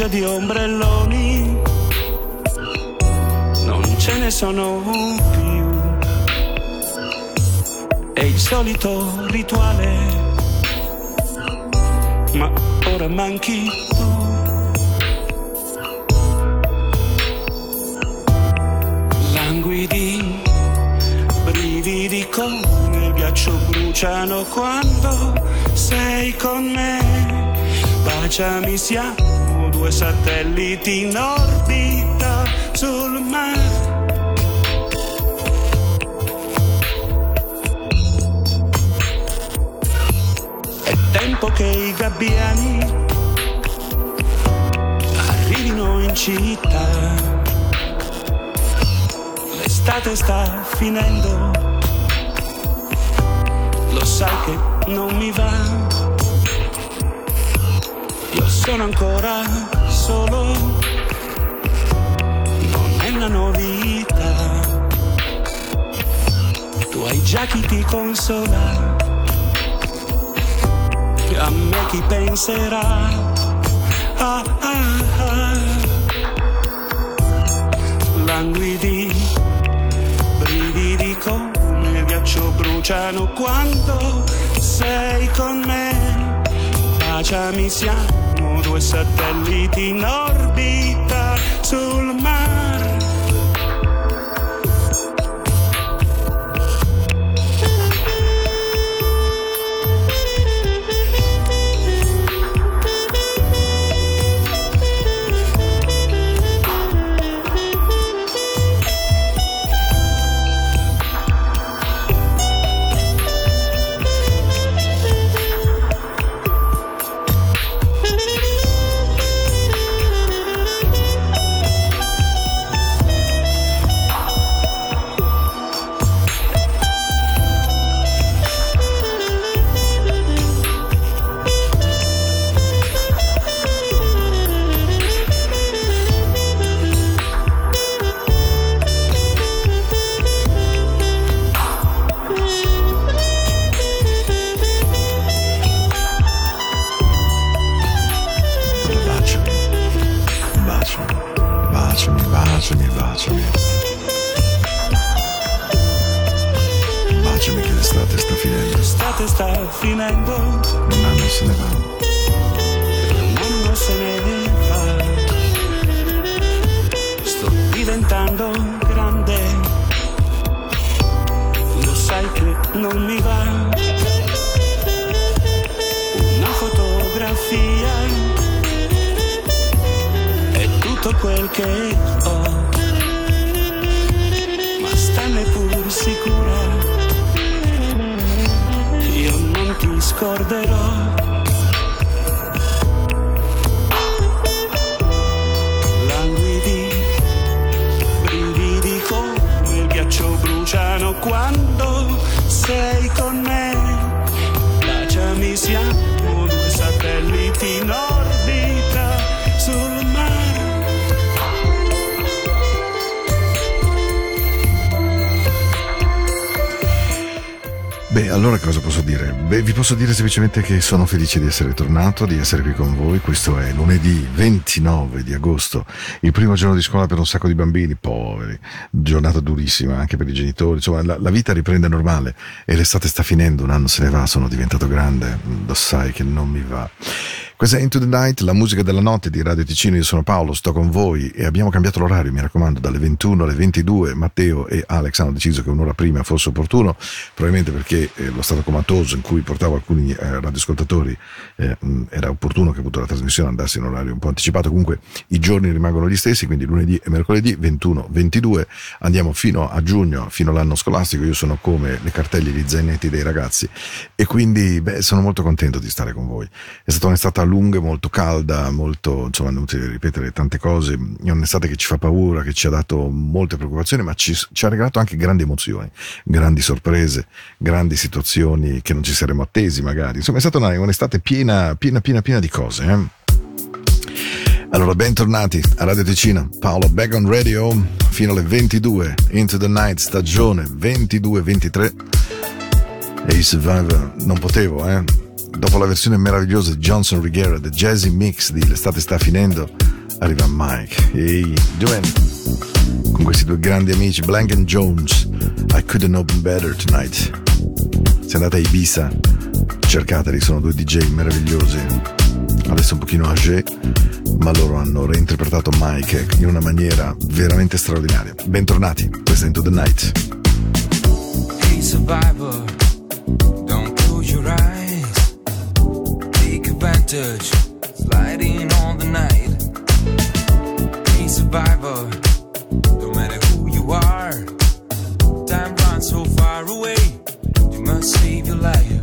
In spiaggia di ombrelloni non ce ne sono più. È il solito rituale ma ora manchi tu. Languidi, brividi come il ghiaccio bruciano quando sei con me. Baciami, siamo due satelliti in orbita sul mare. È tempo che i gabbiani arrivino in città. L'estate sta finendo, lo sai che non mi va. Sono ancora solo, non è una novità. Tu hai già chi ti consola a me chi penserà? Ah, ah, ah. Languidi, brividi come il ghiaccio bruciano quando sei con me. Baciami, siamo due satelliti in orbita baciami, baciami, baciami. Che l'estate sta finendo, L'estate sta finendo, un anno se ne va. un anno se ne va. Sto diventando grande, lo sai che non mi va. Tutto quel che ho, ma stanne pur sicura. Io non ti scorderò. Languidi, brividi come il ghiaccio bruciano quando sei con allora cosa posso dire? Beh, vi posso dire semplicemente che sono felice di essere tornato, di essere qui con voi. Questo è lunedì 29 di agosto, il primo giorno di scuola per un sacco di bambini, poveri. Giornata durissima anche per i genitori. Insomma, la, la vita riprende normale e l'estate sta finendo, un anno se ne va, sono diventato grande, lo sai che non mi va. Questa è Into the Night, la musica della notte di Radio Ticino. Io sono Paolo, sto con voi e abbiamo cambiato l'orario, mi raccomando, dalle 21 alle 22. Matteo e Alex hanno deciso che un'ora prima fosse opportuno, probabilmente perché eh, lo stato comatoso in cui portavo alcuni eh, radioascoltatori eh, era opportuno che appunto la trasmissione andasse in orario un po' anticipato. Comunque i giorni rimangono gli stessi, quindi lunedì e mercoledì 21-22. Andiamo fino a giugno, fino all'anno scolastico. Io sono come le cartelle gli zainetti dei ragazzi e quindi beh, sono molto contento di stare con voi. È stata un'estate lunga, molto calda, molto, insomma, inutile ripetere tante cose. È un'estate che ci fa paura, che ci ha dato molte preoccupazioni, ma ci, ci ha regalato anche grandi emozioni, grandi sorprese, grandi situazioni che non ci saremmo attesi magari. Insomma, è stata una, un'estate piena, piena, piena, piena di cose. Eh? Allora, bentornati a Radio Ticino, Paolo Back on Radio, fino alle 22, Into the Night, stagione 22-23. E i Survivor non potevo, eh? Dopo la versione meravigliosa di Johnson Rigera, The Jazzy Mix di L'estate sta finendo, arriva Mike. Ehi, Giovanni, con questi due grandi amici, Blank and Jones, I couldn't open better tonight. Se andate a Ibiza, cercateli, sono due DJ meravigliosi. Adesso un pochino âgé, ma loro hanno reinterpretato Mike in una maniera veramente straordinaria. Bentornati, questo è Into the Night. Hey survivor, advantage, sliding on the night. Hey survivor, no matter who you are, time runs so far away. You must save your life.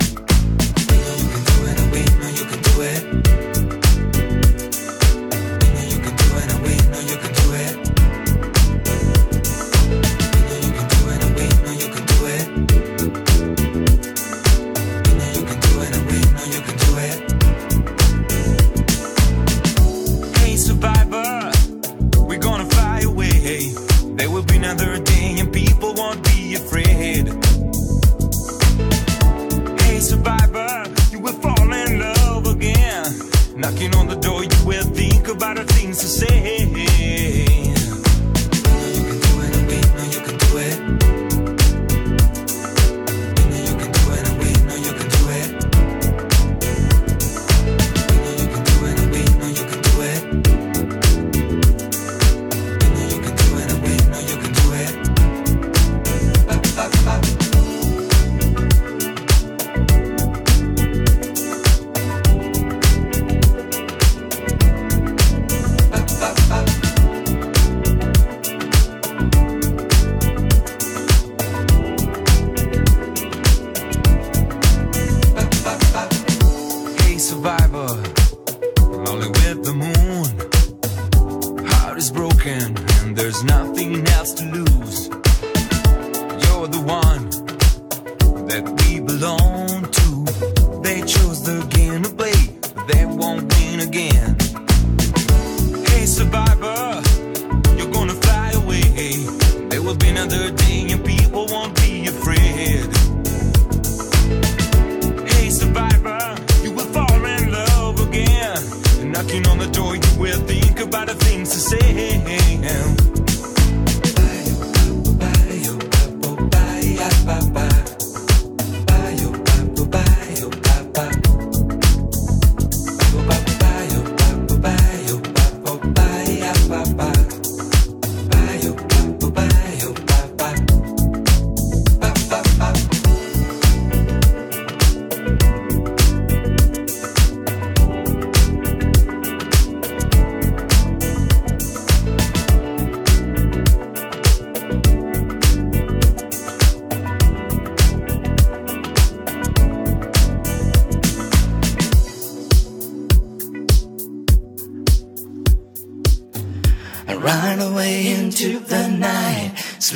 We you can do it, we know you can do it. Knocking on the door, you will think about the things to say.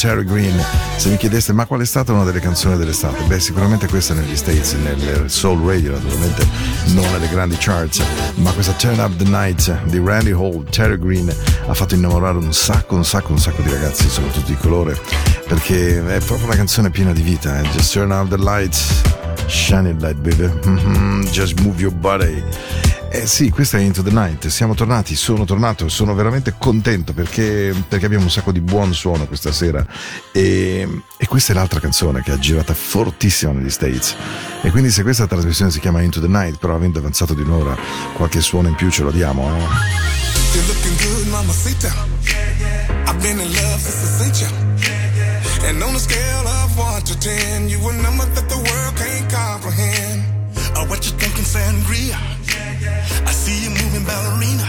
Terry Green. Se mi chiedeste ma qual è stata una delle canzoni dell'estate? Beh, sicuramente questa negli States, nel Soul Radio, naturalmente, non nelle grandi charts, ma questa Turn Up the Night di Randy Hall, Terry Green, ha fatto innamorare un sacco, un sacco, un sacco di ragazzi, soprattutto di colore, perché è proprio una canzone piena di vita. Eh? Just turn up the lights, shine it light, baby. Mm-hmm. Just move your body. Eh sì, questa è Into the Night, siamo tornati, sono tornato, sono veramente contento perché, perché abbiamo un sacco di buon suono questa sera e, e, questa è l'altra canzone che ha girata fortissimo negli States e quindi se questa trasmissione si chiama Into the Night però avendo avanzato di un'ora qualche suono in più ce lo diamo eh? You're looking good, mama, sit down. I've been in love since I sent you. And on a scale of 1 to 10, you a number that the world can't comprehend. Or what you thinking, sangria? I see you moving ballerina.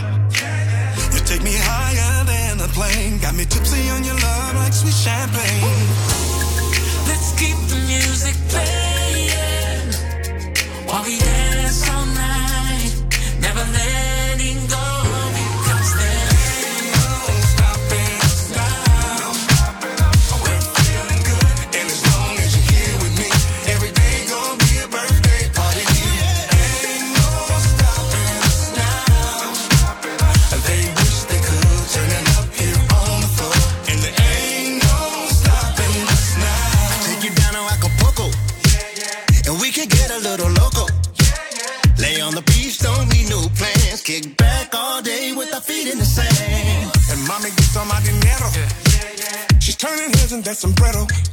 You take me higher than a plane. Got me tipsy on your love like sweet champagne. Let's keep the music playing. Turning heads in that sombrero.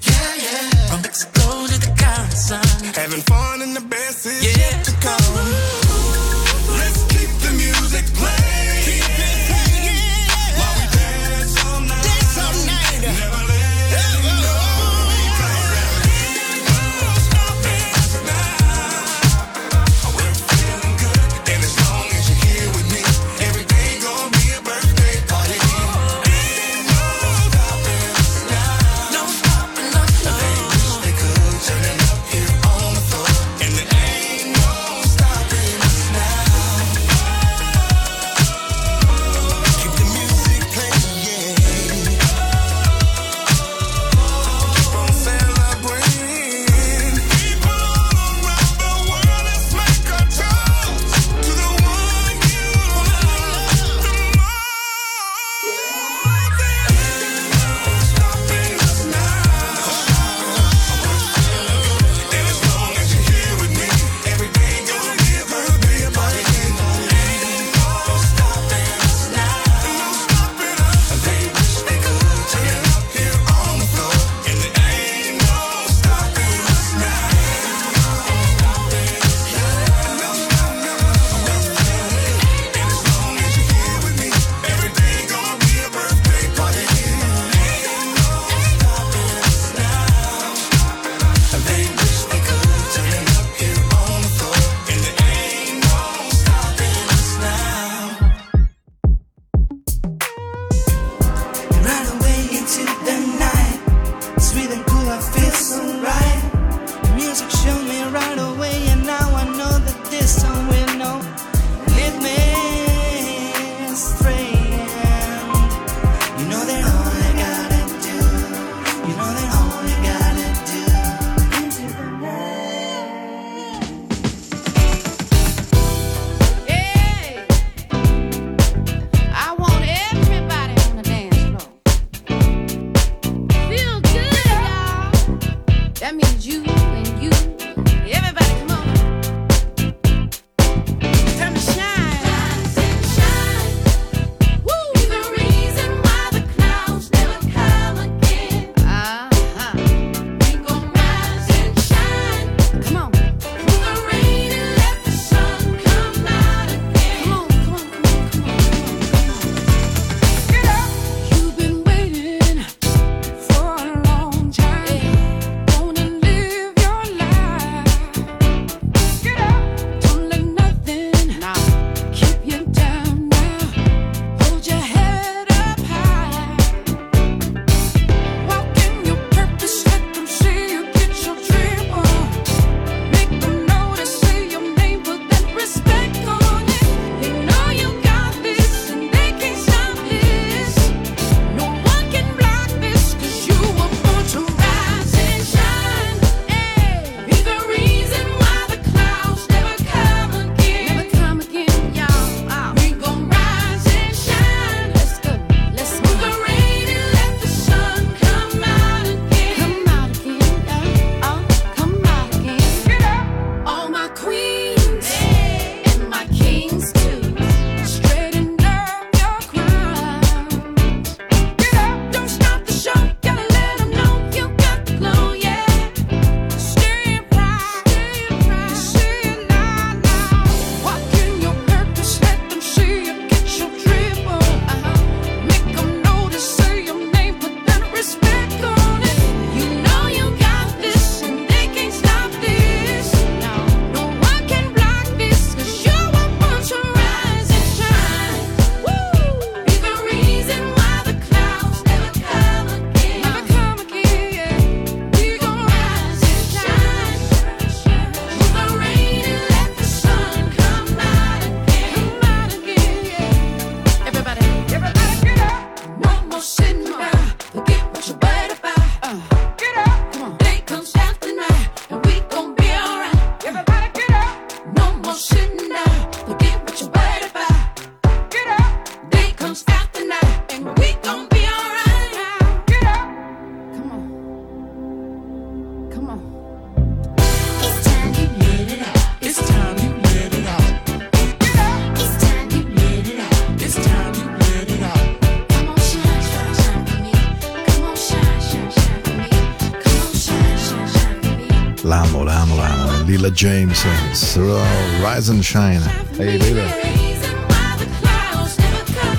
James, uh, Slow, Rise and Shine. Hey, baby.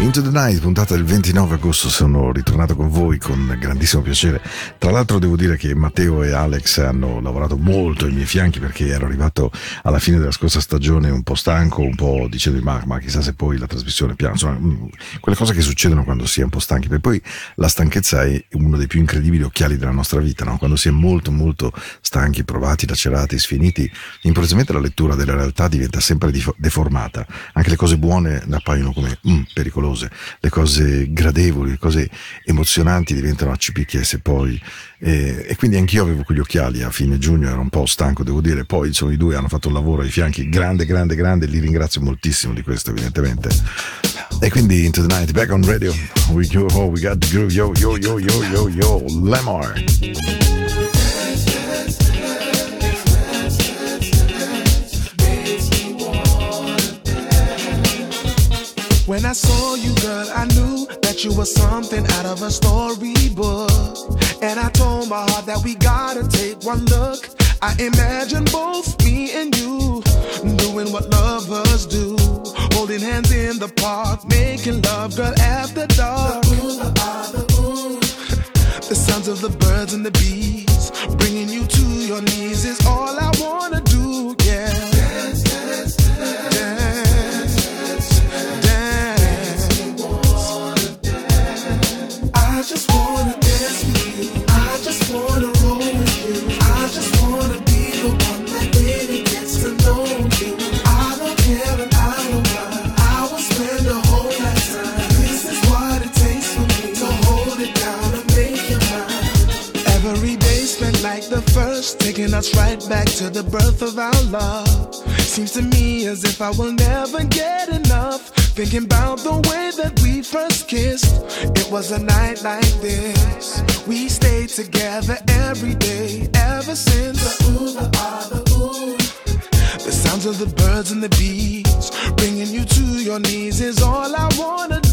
Into the Night, puntata del 29 agosto, sono ritornato con voi con grandissimo piacere. Tra l'altro devo dire che Matteo e Alex hanno lavorato molto ai miei fianchi perché ero arrivato alla fine della scorsa stagione un po' stanco, un po' dicendo ma, ma chissà se poi la trasmissione piano, insomma, mm, quelle cose che succedono quando si è un po' stanchi. Per poi la stanchezza è uno dei più incredibili occhiali della nostra vita, no? quando si è molto molto stanchi, provati, lacerati, sfiniti, improvvisamente la lettura della realtà diventa sempre deformata. Anche le cose buone appaiono come mm, pericolose le cose gradevoli, le cose emozionanti diventano ACPTS poi. E, e quindi anch'io avevo quegli occhiali a fine giugno, ero un po' stanco, devo dire. Poi insomma i due hanno fatto un lavoro ai fianchi grande, grande, grande, li ringrazio moltissimo di questo, evidentemente. E quindi Into the Night, back on radio. We, go, oh, we got the groove, yo, yo, yo, yo, yo, yo, Lamar. When I saw you, girl, I knew that you were something out of a storybook. And I told my heart that we gotta take one look. I imagine both me and you doing what lovers do. Holding hands in the park, making love, girl, after dark. Ah, the sounds of the birds and the bees, bringing you to your knees is all I wanna us right back to the birth of our love. Seems to me as if I will never get enough. Thinking about the way that we first kissed. It was a night like this. We stayed together every day ever since. The ah, sounds of the birds and the bees, bringing you to your knees is all I wanna do.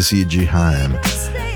to see Jihaim.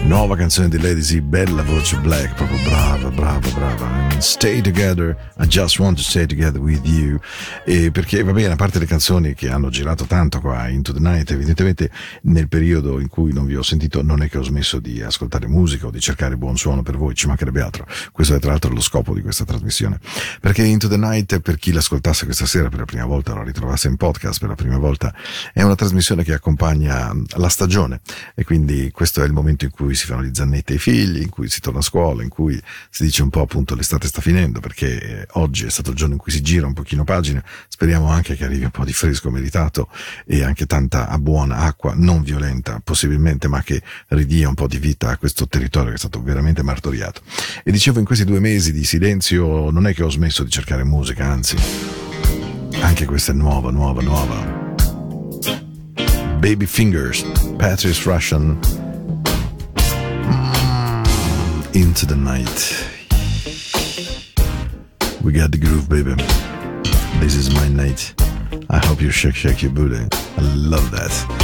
Nuova canzone di Lady C, bella voce black, proprio brava, brava, brava. Stay together, I just want to stay together with you. E perché, va bene, a parte le canzoni che hanno girato tanto qua Into the Night, evidentemente nel periodo in cui non vi ho sentito non è che ho smesso di ascoltare musica o di cercare buon suono per voi, ci mancherebbe altro. Questo è tra l'altro lo scopo di questa trasmissione. Perché Into the Night, per chi l'ascoltasse questa sera per la prima volta, la ritrovasse in podcast per la prima volta, è una trasmissione che accompagna la stagione e quindi questo è il momento in cui si fanno gli zannetti ai figli, in cui si torna a scuola, in cui si dice un po' appunto l'estate sta finendo perché eh, oggi è stato il giorno in cui si gira un pochino pagina, speriamo anche che arrivi un po' di fresco meritato e anche tanta buona acqua, non violenta possibilmente, ma che ridia un po' di vita a questo territorio che è stato veramente martoriato. E dicevo in questi due mesi di silenzio non è che ho smesso di cercare musica, anzi, anche questa è nuova, nuova, nuova. Baby Fingers, Patrice Russian, Into the Night. We got the groove, baby. This is my night. I hope you shake, shake your booty. I love that.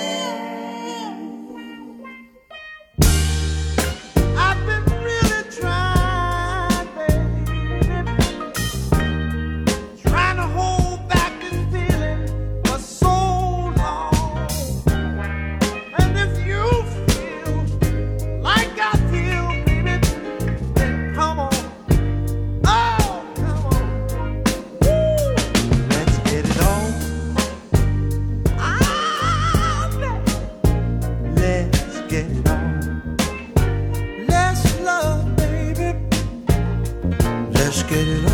light it up.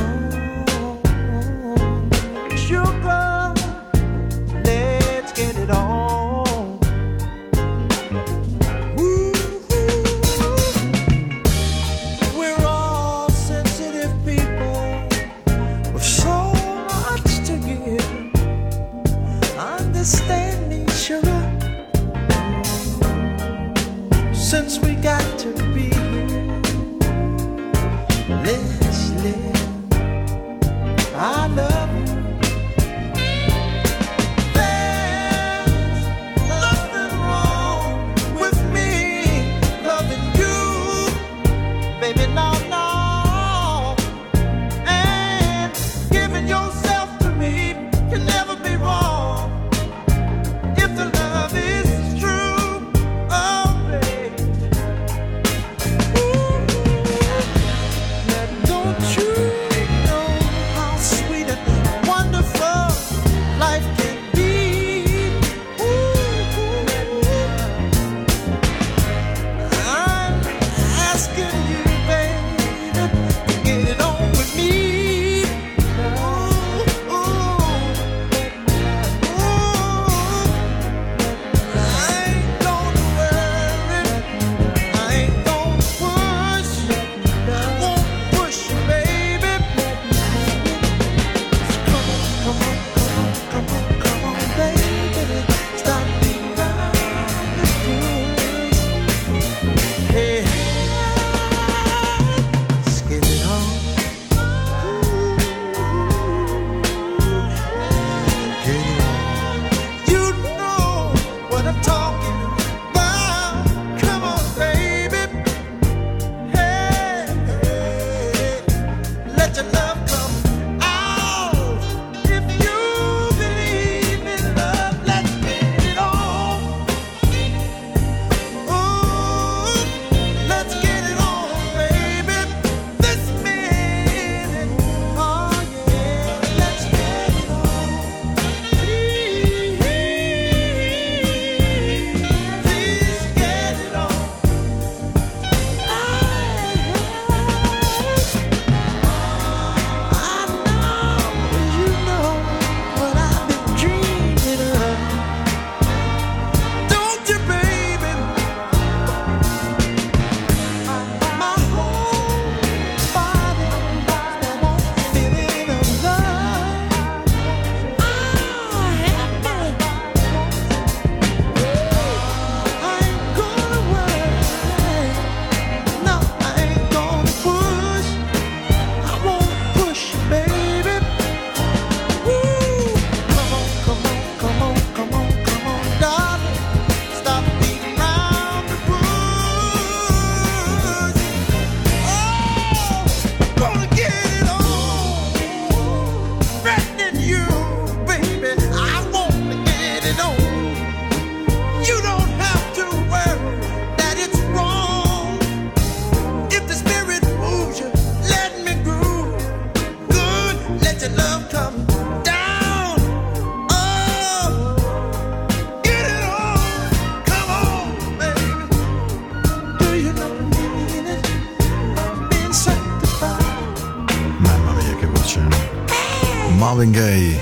Marvin Gaye,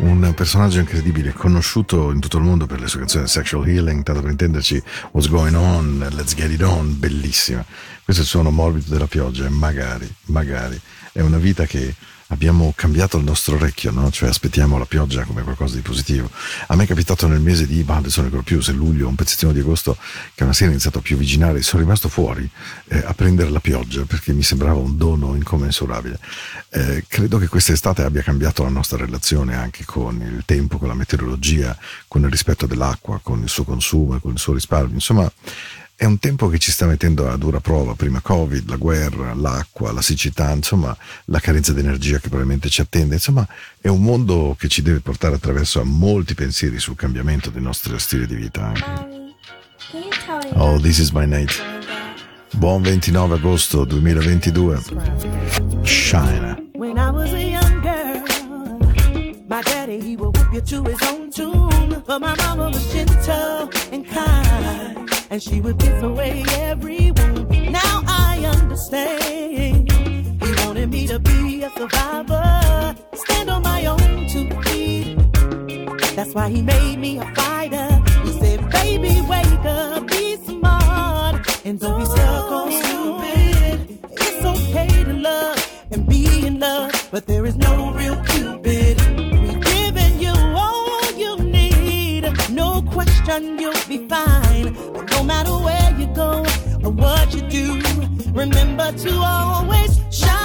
un personaggio incredibile, conosciuto in tutto il mondo per le sue canzoni Sexual Healing, tanto per intenderci What's Going On, Let's Get It On, bellissima. Questo è il suono morbido della pioggia, magari, magari. È una vita che abbiamo cambiato il nostro orecchio, no? cioè aspettiamo la pioggia come qualcosa di positivo. A me è capitato nel mese di, ma adesso ne più, se luglio, un pezzettino di agosto, che una sera è iniziato a piovigginare, sono rimasto fuori eh, a prendere la pioggia perché mi sembrava un dono incommensurabile. Eh, credo che quest'estate abbia cambiato la nostra relazione anche con il tempo, con la meteorologia, con il rispetto dell'acqua, con il suo consumo e con il suo risparmio. Insomma, è un tempo che ci sta mettendo a dura prova, prima Covid, la guerra, l'acqua, la siccità, insomma la carenza di energia che probabilmente ci attende, insomma è un mondo che ci deve portare attraverso a molti pensieri sul cambiamento del nostro stile di vita. Anche. Oh, this is my night. Buon 29 agosto 2022. Shine. When I was a young girl, my daddy he would whip you to his own tune, but my mama was gentle and kind, and she would kiss away every wound. Now I understand. He wanted me to be a survivor, stand on my own two feet. That's why he made me a fighter. He said, "Baby, wake up, be smart, and don't be stuck on stupid. It's okay to love and be in love, but there is no real Cupid. We've given you all you need. No question, you'll be fine. Matter where you go or what you do, remember to always shine.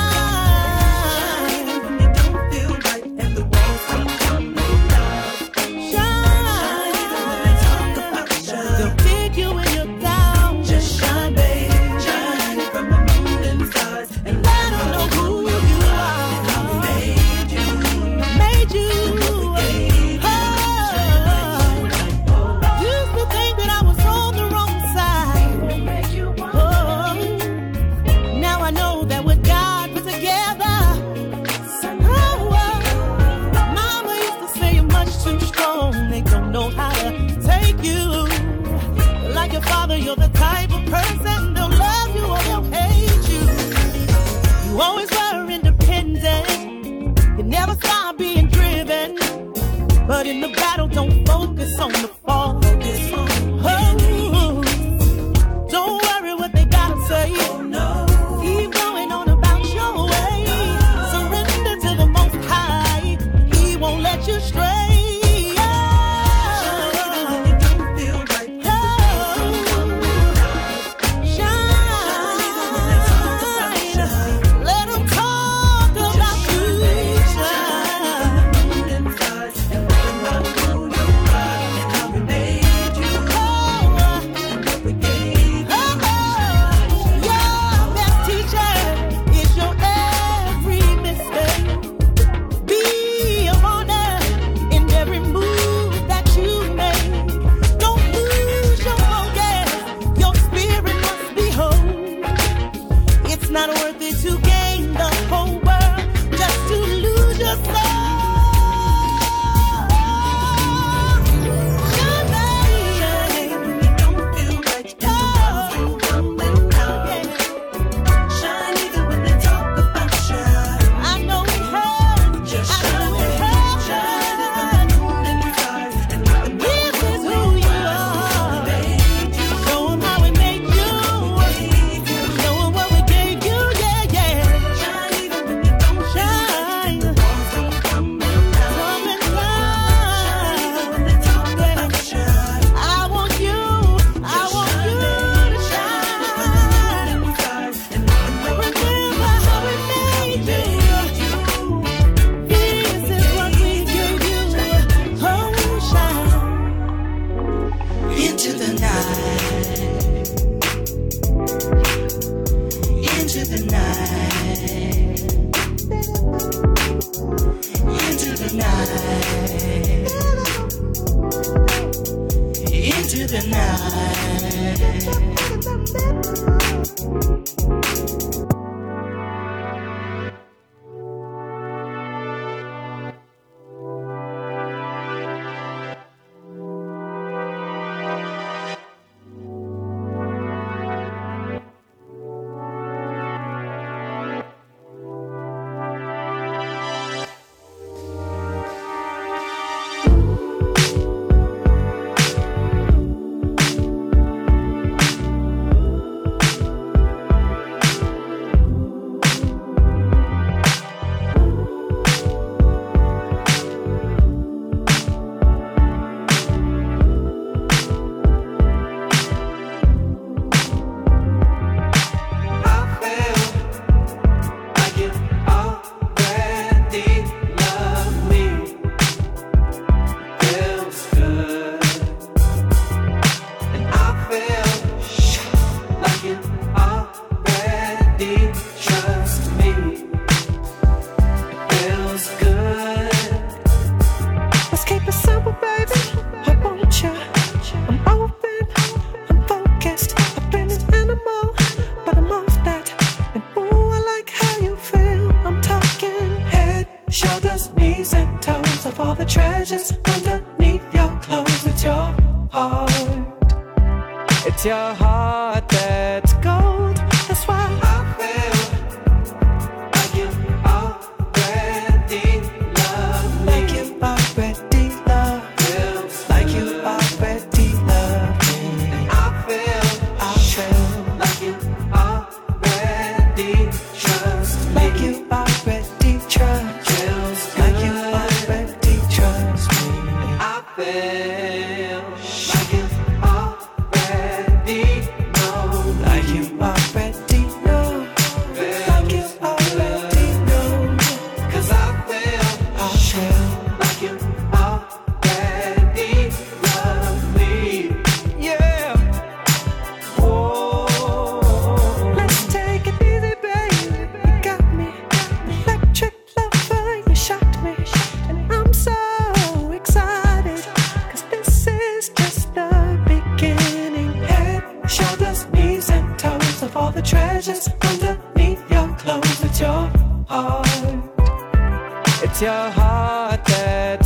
Treasures underneath your clothes. It's your heart. It's your heart that's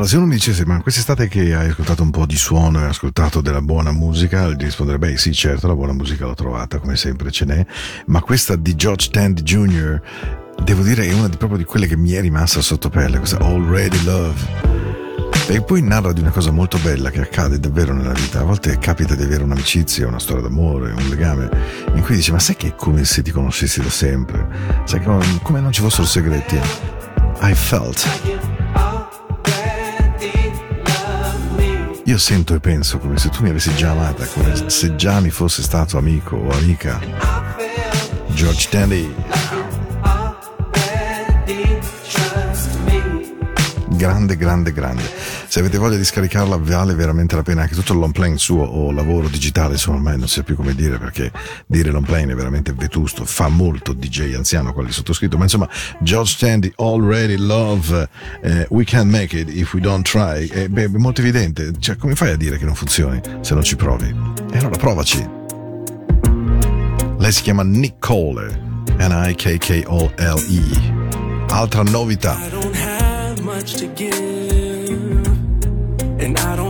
Allora, se uno mi dicesse, ma quest'estate che hai ascoltato un po' di suono e hai ascoltato della buona musica, gli risponderei, beh sì, certo, la buona musica l'ho trovata, come sempre ce n'è, ma questa di George Tandy Jr., devo dire, è una di, proprio di quelle che mi è rimasta sotto pelle, questa Already Love. E poi narra di una cosa molto bella che accade davvero nella vita. A volte capita di avere un'amicizia, una storia d'amore, un legame, in cui dici, ma sai che è come se ti conoscessi da sempre? Sai che come non ci fossero segreti? I felt. Io sento e penso come se tu mi avessi già amata, come se già mi fosse stato amico o amica. George Tandy. Grande, grande, grande. Se avete voglia di scaricarla, vale veramente la pena anche tutto il long plane suo o lavoro digitale, insomma, ormai non so più come dire perché dire long plane è veramente vetusto, fa molto DJ anziano quale sottoscritto, ma insomma, George Tandy, Already Love, eh, We Can't Make It If We Don't Try, è, beh, è molto evidente, cioè come fai a dire che non funzioni se non ci provi? E allora provaci. Lei si chiama Nicole, N-I-K-K-O-L-E. Altra novità. I don't have much to give, and I don't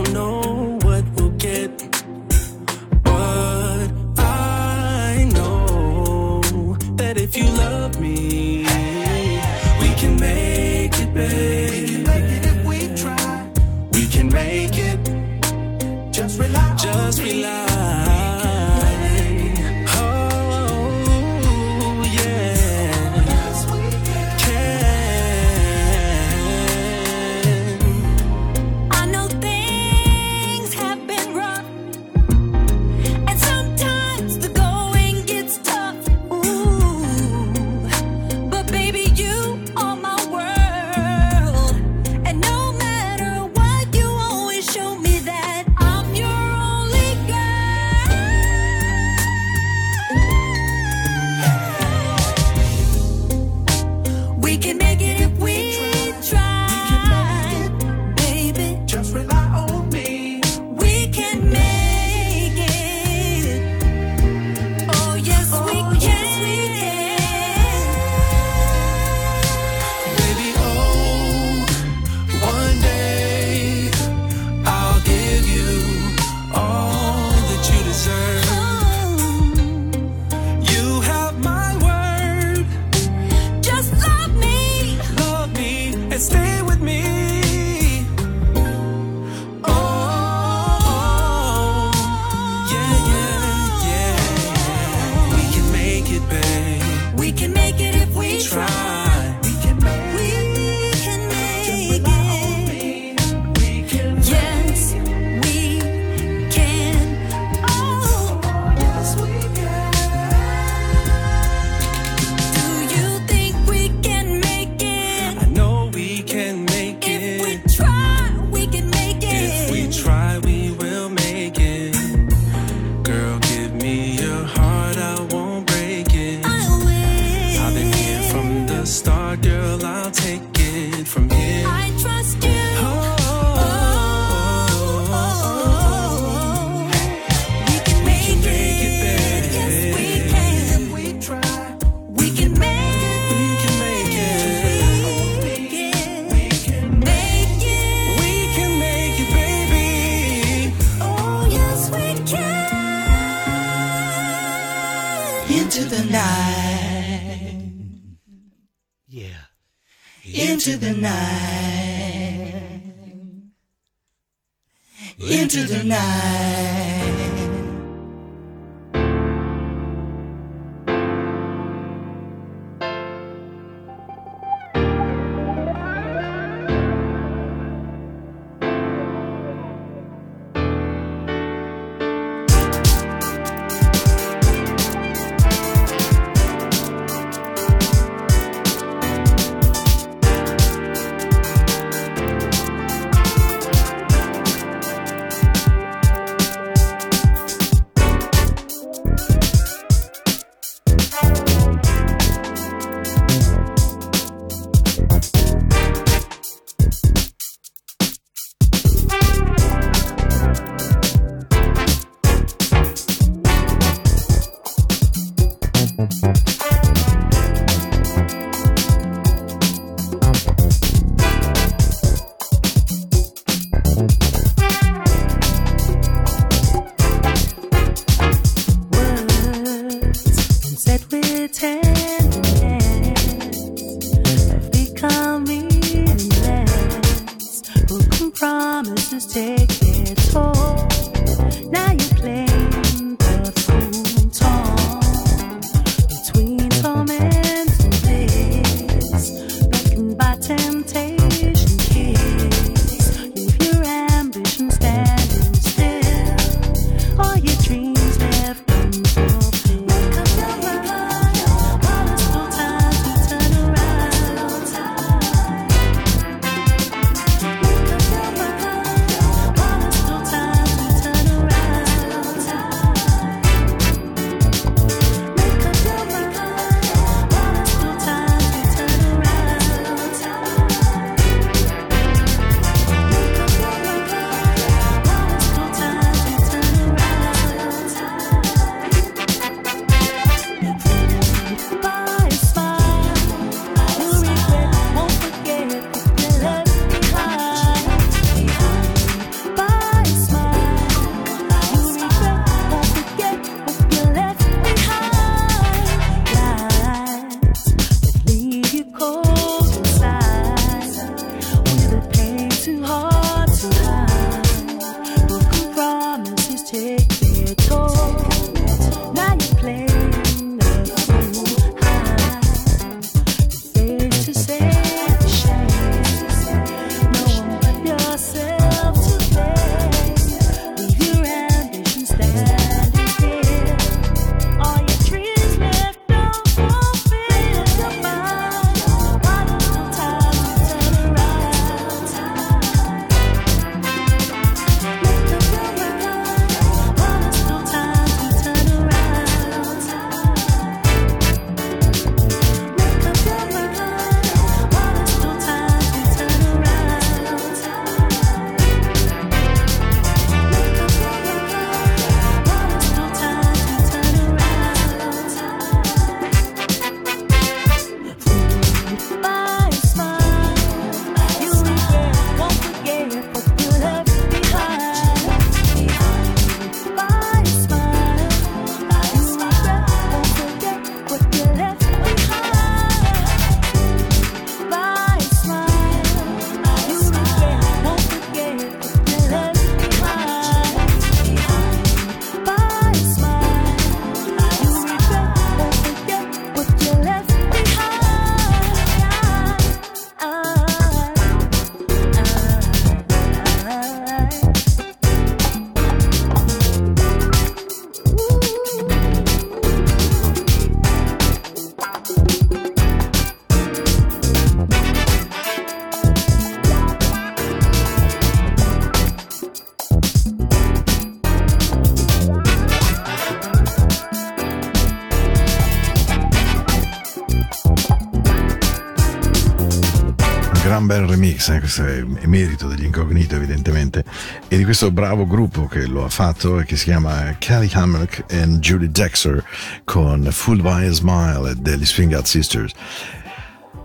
Phoenix, eh, questo è merito degli incognito evidentemente, e di questo bravo gruppo che lo ha fatto e che si chiama Kelly Hammock and Judy Dexter con Full by a Smile degli Swing Out Sisters.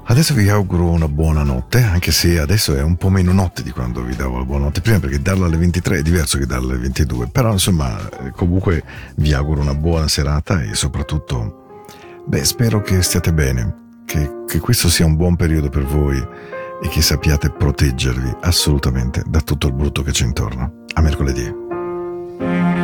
Adesso vi auguro una buona notte, anche se adesso è un po' meno notte di quando vi davo la buonanotte prima, perché darla alle 23 è diverso che darla alle 22, però insomma eh, comunque vi auguro una buona serata e soprattutto, beh, spero che stiate bene, che, che questo sia un buon periodo per voi e che sappiate proteggervi assolutamente da tutto il brutto che c'è intorno. A mercoledì.